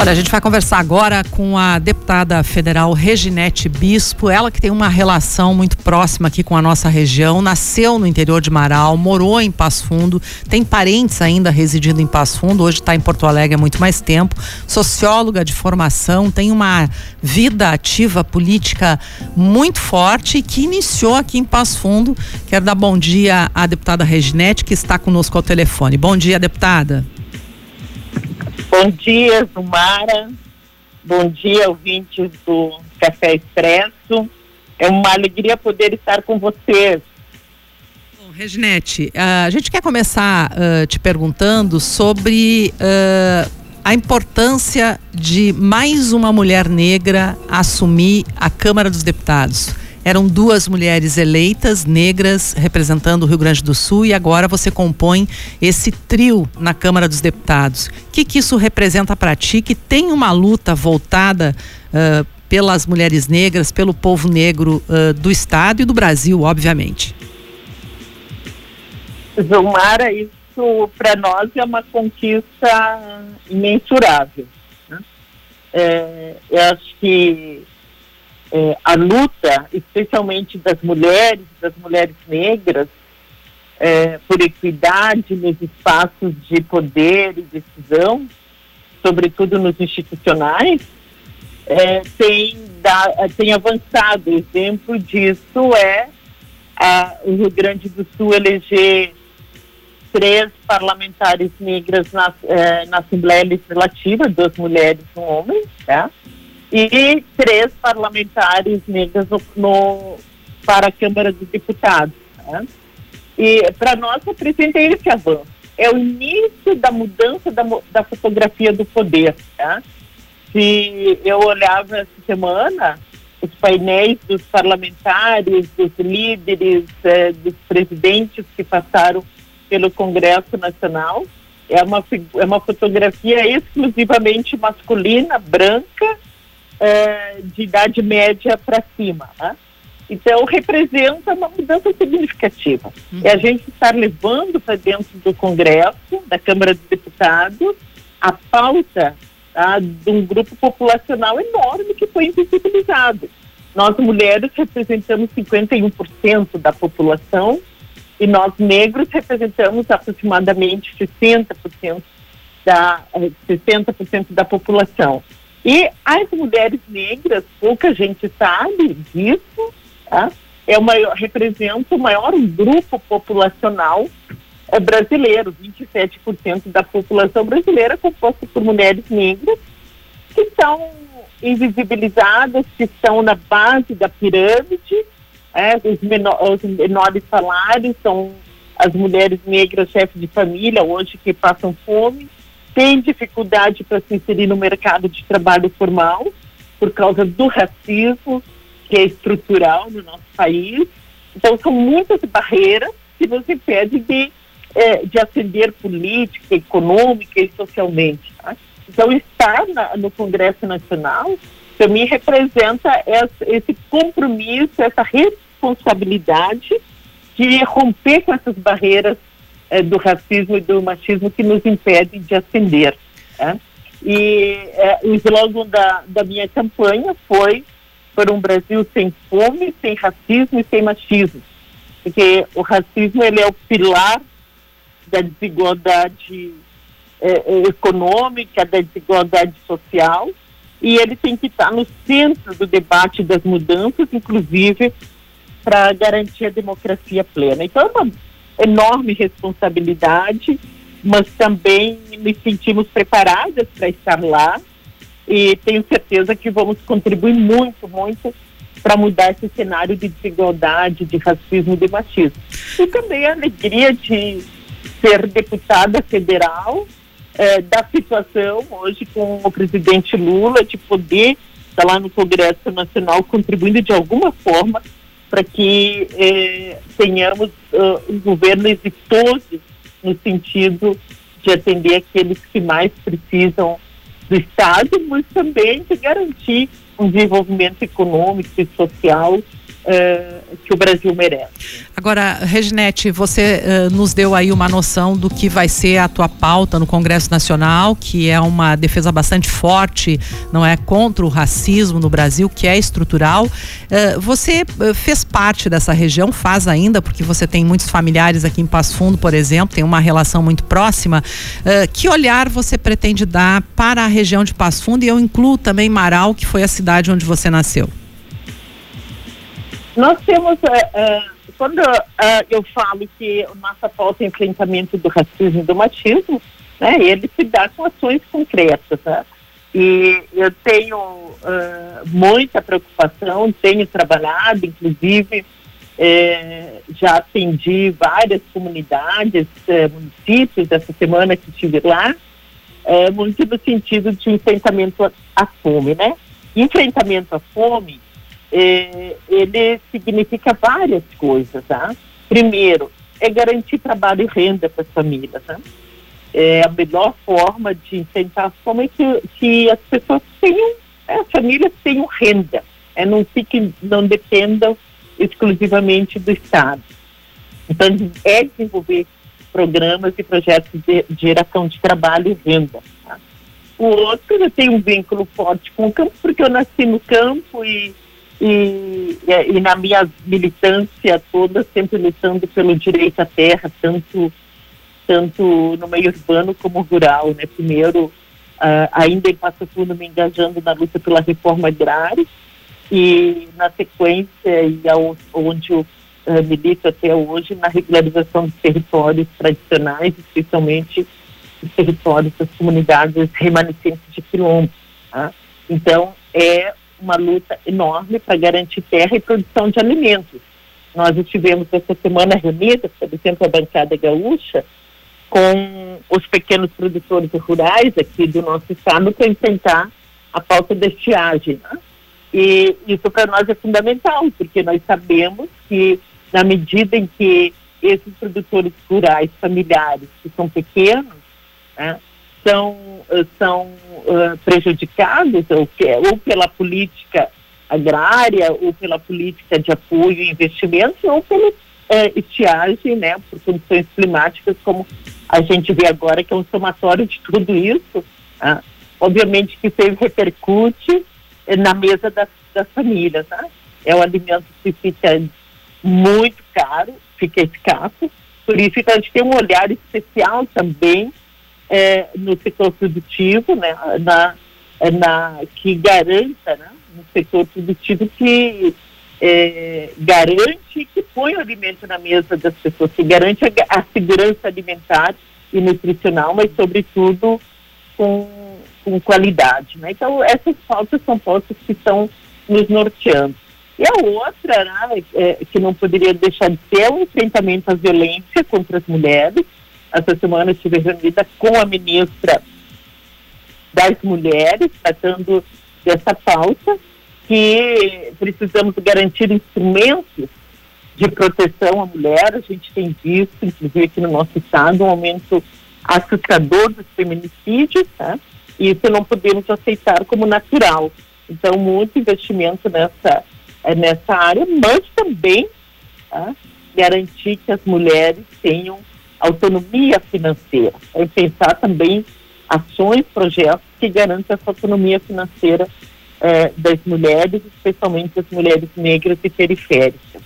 Olha, a gente vai conversar agora com a deputada federal Reginete Bispo, ela que tem uma relação muito próxima aqui com a nossa região, nasceu no interior de Marau, morou em Passo Fundo, tem parentes ainda residindo em Passo Fundo, hoje está em Porto Alegre há muito mais tempo, socióloga de formação, tem uma vida ativa política muito forte e que iniciou aqui em Passo Fundo. Quero dar bom dia à deputada Reginete, que está conosco ao telefone. Bom dia, deputada. Bom dia, Zumara. Bom dia, ouvintes do Café Expresso. É uma alegria poder estar com vocês. Bom, Reginete, a gente quer começar uh, te perguntando sobre uh, a importância de mais uma mulher negra assumir a Câmara dos Deputados. Eram duas mulheres eleitas, negras, representando o Rio Grande do Sul, e agora você compõe esse trio na Câmara dos Deputados. O que, que isso representa para ti, que tem uma luta voltada uh, pelas mulheres negras, pelo povo negro uh, do Estado e do Brasil, obviamente? Zomara, isso para nós é uma conquista imensurável. Né? É, eu acho que é, a luta, especialmente das mulheres, das mulheres negras, é, por equidade nos espaços de poder e decisão, sobretudo nos institucionais, é, tem, da, tem avançado. Exemplo disso é a, o Rio Grande do Sul eleger três parlamentares negras na, é, na Assembleia Legislativa, duas mulheres e um homem, tá? E três parlamentares negras no, no, para a Câmara dos Deputados. Né? E para nós representa esse avanço. É o início da mudança da, da fotografia do poder. Tá? Se eu olhava essa semana os painéis dos parlamentares, dos líderes, eh, dos presidentes que passaram pelo Congresso Nacional, é uma, é uma fotografia exclusivamente masculina, branca, é, de idade média para cima. Né? Então, representa uma mudança significativa. Uhum. É a gente estar levando para dentro do Congresso, da Câmara dos Deputados, a pauta tá, de um grupo populacional enorme que foi invisibilizado. Nós, mulheres, representamos 51% da população e nós, negros, representamos aproximadamente 60% da, 60 eh, da população. E as mulheres negras, pouca gente sabe disso, tá? é o maior, representa o maior grupo populacional é, brasileiro, 27% da população brasileira composta por mulheres negras, que são invisibilizadas, que estão na base da pirâmide, é, os, menor, os menores salários são as mulheres negras chefes de família hoje que passam fome, tem dificuldade para se inserir no mercado de trabalho formal por causa do racismo que é estrutural no nosso país. Então, são muitas barreiras que nos impedem de, é, de ascender política, econômica e socialmente. Tá? Então, estar na, no Congresso Nacional, para mim, representa esse compromisso, essa responsabilidade de romper com essas barreiras é, do racismo e do machismo que nos impedem de ascender. Né? E é, o slogan da, da minha campanha foi por um Brasil sem fome, sem racismo e sem machismo. Porque o racismo ele é o pilar da desigualdade é, econômica, da desigualdade social, e ele tem que estar no centro do debate das mudanças, inclusive para garantir a democracia plena. Então, é uma enorme responsabilidade, mas também nos sentimos preparadas para estar lá e tenho certeza que vamos contribuir muito, muito para mudar esse cenário de desigualdade, de racismo e de machismo. E também a alegria de ser deputada federal, eh, da situação hoje com o presidente Lula, de poder estar lá no Congresso Nacional contribuindo de alguma forma para que eh, tenhamos uh, um governo exitoso no sentido de atender aqueles que mais precisam do Estado, mas também de garantir um desenvolvimento econômico e social uh, que o Brasil merece. Agora, Reginete, você uh, nos deu aí uma noção do que vai ser a tua pauta no Congresso Nacional, que é uma defesa bastante forte, não é, contra o racismo no Brasil, que é estrutural. Uh, você fez parte dessa região, faz ainda, porque você tem muitos familiares aqui em Passo Fundo, por exemplo, tem uma relação muito próxima. que olhar você pretende dar para a região de Passo Fundo? E eu incluo também Marau, que foi a cidade onde você nasceu. Nós temos, uh, uh, quando uh, eu falo que a nossa pauta é enfrentamento do racismo e do machismo, né, ele se dá com ações concretas. Né? E eu tenho muita preocupação, tenho trabalhado, inclusive, já atendi várias comunidades, municípios essa semana que estive lá, muito no sentido de enfrentamento à fome, né? Enfrentamento à fome é, ele significa várias coisas. Tá? Primeiro, é garantir trabalho e renda para as famílias. Tá? É a melhor forma de a fome é que, que as pessoas tenham, é, as famílias tenham renda, é, não fiquem, não dependam exclusivamente do Estado. Então, é desenvolver programas e projetos de geração de trabalho e renda. Tá? O outro, eu tenho um vínculo forte com o campo, porque eu nasci no campo e e, e, na minha militância toda, sempre lutando pelo direito à terra, tanto, tanto no meio urbano como rural. Né? Primeiro, uh, ainda em Passo Fundo, me engajando na luta pela reforma agrária, e na sequência, e ao, onde eu uh, milito até hoje, na regularização dos territórios tradicionais, especialmente os territórios das comunidades remanescentes de quilombo. Tá? Então, é uma luta enorme para garantir terra e produção de alimentos. Nós estivemos essa semana reunidas, por exemplo, a bancada gaúcha, com os pequenos produtores rurais aqui do nosso estado para enfrentar a falta de estiagem. Né? E isso para nós é fundamental, porque nós sabemos que na medida em que esses produtores rurais familiares, que são pequenos, né, são, eh, são uh, prejudicados ou, ou pela política agrária ou pela política de apoio e investimentos ou pela uh, estiagem, né, por condições climáticas como a gente vê agora que é um somatório de tudo isso. Né? Obviamente que isso repercute na mesa das, das famílias. Né? É um alimento que fica muito caro, fica escasso, por isso que a gente tem um olhar especial também é, no setor produtivo, né, na, na, que garanta, né, no setor produtivo que é, garante que põe o alimento na mesa das pessoas, que garante a, a segurança alimentar e nutricional, mas sobretudo com, com qualidade. Né? Então, essas pautas são pautas que estão nos norteando. E a outra, né, é, que não poderia deixar de ser, é o enfrentamento à violência contra as mulheres, essa semana estive reunida com a ministra das Mulheres, tratando dessa pauta, que precisamos garantir instrumentos de proteção à mulher. A gente tem visto, inclusive aqui no nosso estado, um aumento assustador dos feminicídios, tá? e isso não podemos aceitar como natural. Então, muito investimento nessa, eh, nessa área, mas também tá? garantir que as mulheres tenham autonomia financeira. É pensar também ações, projetos que garantam essa autonomia financeira eh, das mulheres, especialmente das mulheres negras e periféricas.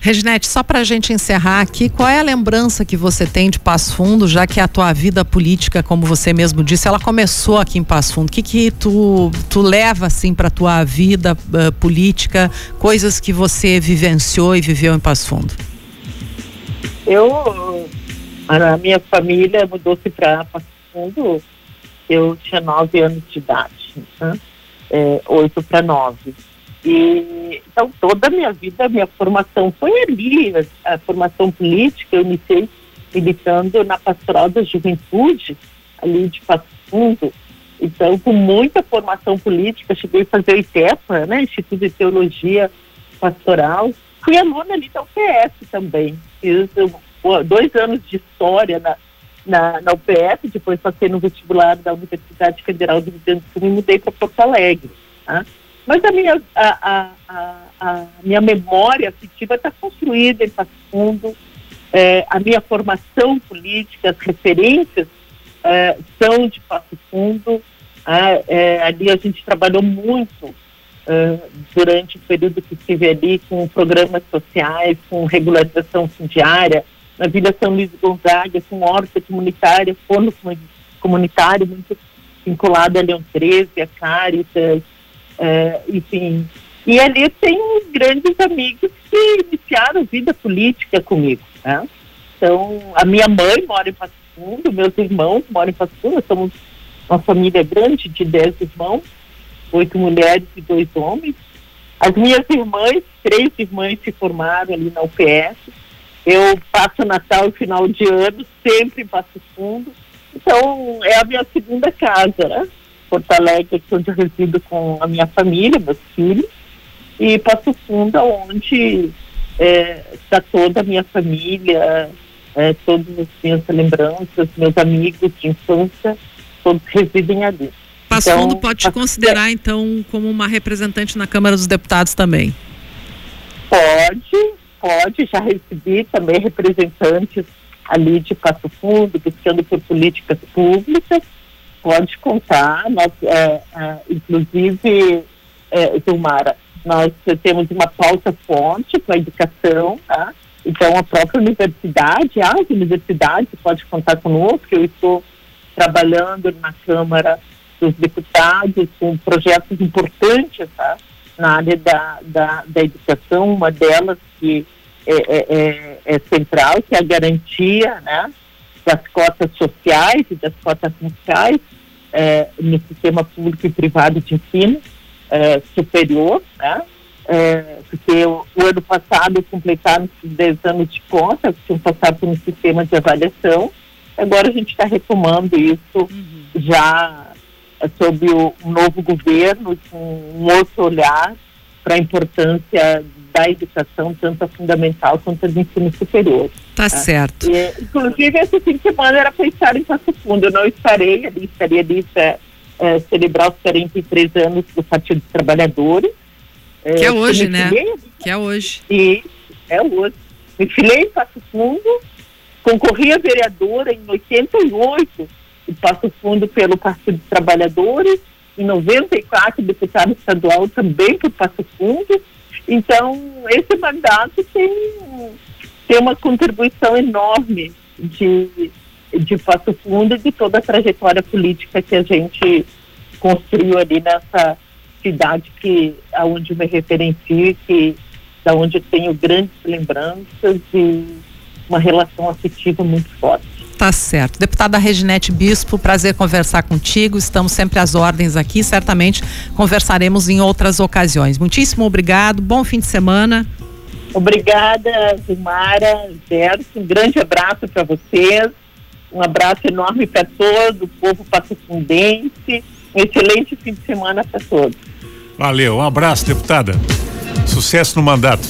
Reginete, só para a gente encerrar aqui, qual é a lembrança que você tem de Passo Fundo, já que a tua vida política, como você mesmo disse, ela começou aqui em Passo Fundo. O que que tu, tu leva assim para tua vida uh, política, coisas que você vivenciou e viveu em Passo Fundo? Eu, a minha família mudou-se para Passo Fundo, eu tinha nove anos de idade, né? é, oito para nove. E, então, toda a minha vida, a minha formação foi ali, a, a formação política, eu iniciei militando na Pastoral da Juventude, ali de Passo Fundo. Então, com muita formação política, cheguei a fazer o ITEPA, né, Instituto de Teologia Pastoral. Fui aluna ali da UPS também. Fiz dois anos de história na, na, na UPF, depois passei no vestibular da Universidade Federal do Rio Grande do Sul e mudei para Porto Alegre. Tá? Mas a minha, a, a, a, minha memória afetiva está construída em Passo Fundo, é, a minha formação política, as referências é, são de Passo Fundo. É, é ali a gente trabalhou muito durante o período que estive ali com programas sociais, com regularização fundiária, na Vila São Luís Gonzaga, com horta comunitária, forno comunitário, muito vinculado a Leão 13, a Caritas, é, enfim. E ali tem grandes amigos que iniciaram vida política comigo. Né? Então, a minha mãe mora em Passo Fundo, meus irmãos moram em Passo Fundo, somos uma família grande de dez irmãos, oito mulheres e dois homens. As minhas irmãs, três irmãs se formaram ali na UPS. Eu passo Natal e final de ano sempre em Passo Fundo. Então, é a minha segunda casa, né? Porto Alegre, onde eu resido com a minha família, meus filhos. E Passo Fundo, onde é, está toda a minha família, é, todas as minhas lembranças, meus amigos de infância, todos residem ali. Passo então, Fundo pode te considerar, então, como uma representante na Câmara dos Deputados também? Pode, pode. Já recebi também representantes ali de Passo Fundo, buscando por políticas públicas. Pode contar. Nós, é, é, inclusive, é, Zilmara, nós temos uma pauta forte com a educação, tá? Então, a própria universidade, as universidades pode contar conosco. Eu estou trabalhando na Câmara dos Deputados com projetos importantes tá? na área da, da, da educação, uma delas que é, é, é, é, central, que é a garantia né, das cotas sociais e das cotas sociais é, no sistema público e privado de ensino é, superior, né? É, porque o, o, ano passado completaram 10 anos de conta, que tinham passado por um sistema de avaliação. Agora a gente está retomando isso uhum. já sob o novo governo, com um outro olhar para a importância da educação, tanto a fundamental quanto a do ensino superior. Tá, tá? certo. E, inclusive, esse fim de semana era para estar em Passo Fundo. Eu não estarei ali, estaria ali para é, celebrar os 43 anos do Partido dos Trabalhadores. É, que é hoje, né? Filei, que é hoje. E é hoje. Me filei em Passo Fundo, concorri a vereadora em 88, em Passo Fundo pelo Partido dos Trabalhadores, em 94, deputado estadual também por Passo Fundo. Então, esse mandato tem, tem uma contribuição enorme de de Passo Fundo e de toda a trajetória política que a gente construiu ali nessa cidade que aonde me referencio, que da onde tenho grandes lembranças e uma relação afetiva muito forte. Tá certo. Deputada Reginete Bispo, prazer conversar contigo. Estamos sempre às ordens aqui. Certamente conversaremos em outras ocasiões. Muitíssimo obrigado. Bom fim de semana. Obrigada, Zumara, Gerson. Um grande abraço para vocês. Um abraço enorme para todo o povo patrocinense. Um excelente fim de semana para todos. Valeu, um abraço, deputada. Sucesso no mandato.